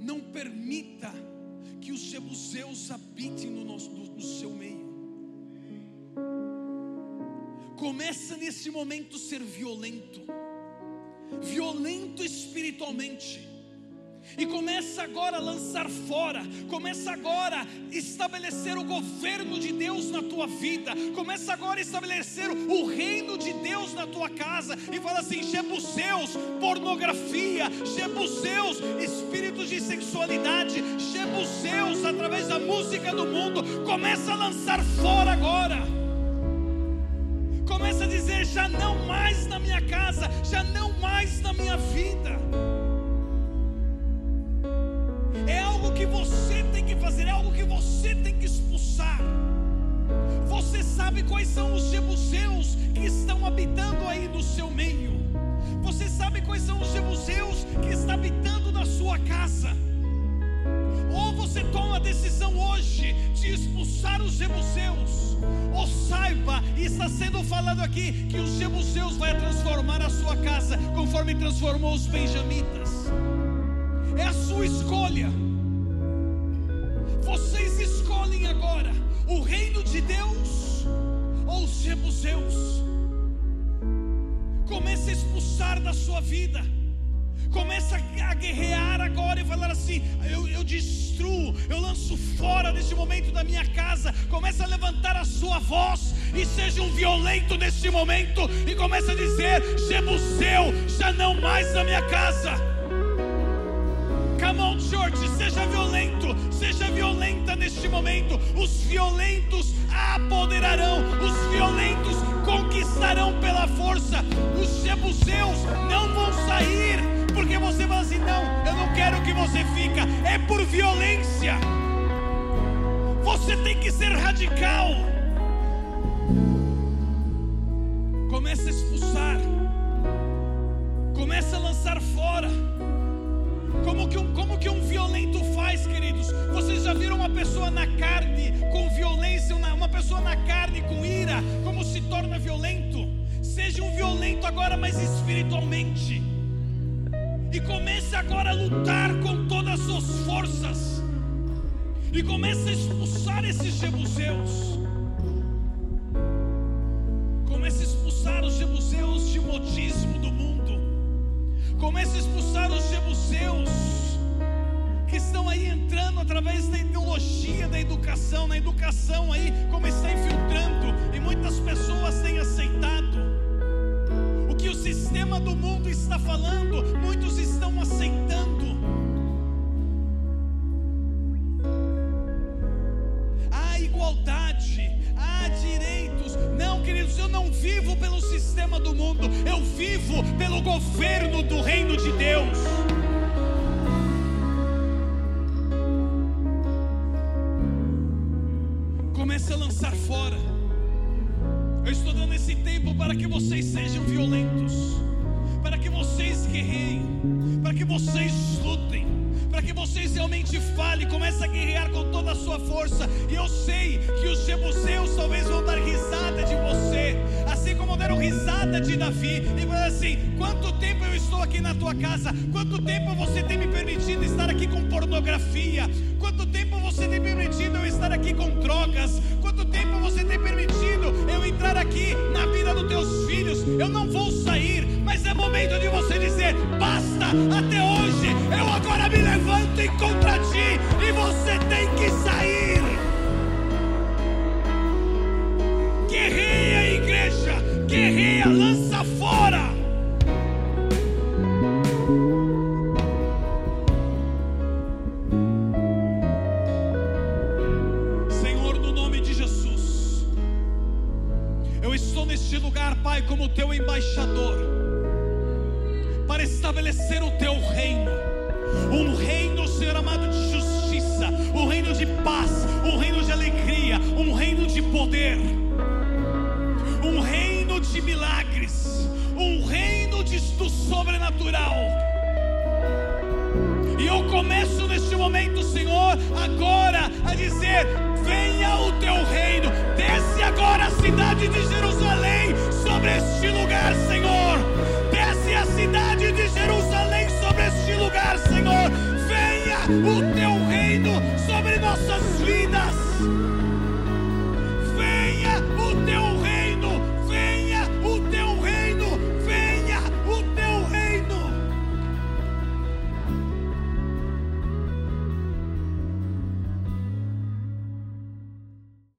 Não permita que os jebuseus habitem no, nosso, no, no seu meio. Começa nesse momento ser violento violento espiritualmente. E começa agora a lançar fora, começa agora a estabelecer o governo de Deus na tua vida, começa agora a estabelecer o reino de Deus na tua casa, e fala assim: Jebuseus, pornografia, Jebuseus, espíritos de sexualidade, Jebuseus, através da música do mundo, começa a lançar fora agora começa a dizer: já não mais na minha casa, já não mais na minha vida. Você tem que expulsar. Você sabe quais são os jebuseus que estão habitando aí no seu meio. Você sabe quais são os jebuseus que estão habitando na sua casa. Ou você toma a decisão hoje de expulsar os jebuseus, ou saiba, está sendo falado aqui, que os jebuseus vai transformar a sua casa, conforme transformou os benjamitas. É a sua escolha. De Deus ou os jebuseus. Comece a expulsar da sua vida Começa a guerrear agora e falar assim: eu, eu destruo, eu lanço fora nesse momento da minha casa. Começa a levantar a sua voz e seja um violento neste momento. E começa a dizer: Jebuseu, já não mais na minha casa. Come on, church, seja violento, neste momento. Os violentos apoderarão, os violentos conquistarão pela força. Os jebuseus não vão sair porque você fala assim: não, eu não quero que você fica, é por violência. Você tem que ser radical. Vocês já viram uma pessoa na carne com violência, uma pessoa na carne com ira, como se torna violento? Seja um violento agora, mas espiritualmente e comece agora a lutar com todas as suas forças e comece a expulsar esses jebuseus. Comece a expulsar os jebuseus de modismo do mundo. Comece a expulsar os jebuseus que estão aí entrando através da ideologia da educação, na educação aí, como está infiltrando, e muitas pessoas têm aceitado. sistema do mundo está falando, muitos estão aceitando. Há igualdade, há direitos. Não, queridos, eu não vivo pelo sistema do mundo, eu vivo pelo governo do reino de Deus. Lançar fora. Eu estou dando esse tempo para que vocês sejam violentos, para que vocês guerreiem, para que vocês lutem, para que vocês realmente falem, comece a guerrear com toda a sua força. E eu sei que os jebuseus talvez vão dar risada de você, assim como deram risada de Davi, e vai assim: quanto tempo eu estou aqui na tua casa? Quanto tempo você tem me permitido estar aqui com pornografia? Quanto tempo você tem permitido eu estar aqui com drogas? Entrar aqui na vida dos teus filhos? Eu não vou sair, mas é momento de você dizer: basta, até hoje eu agora me levanto em contra ti e você tem que sair. Guerreia, igreja, guerreia, lança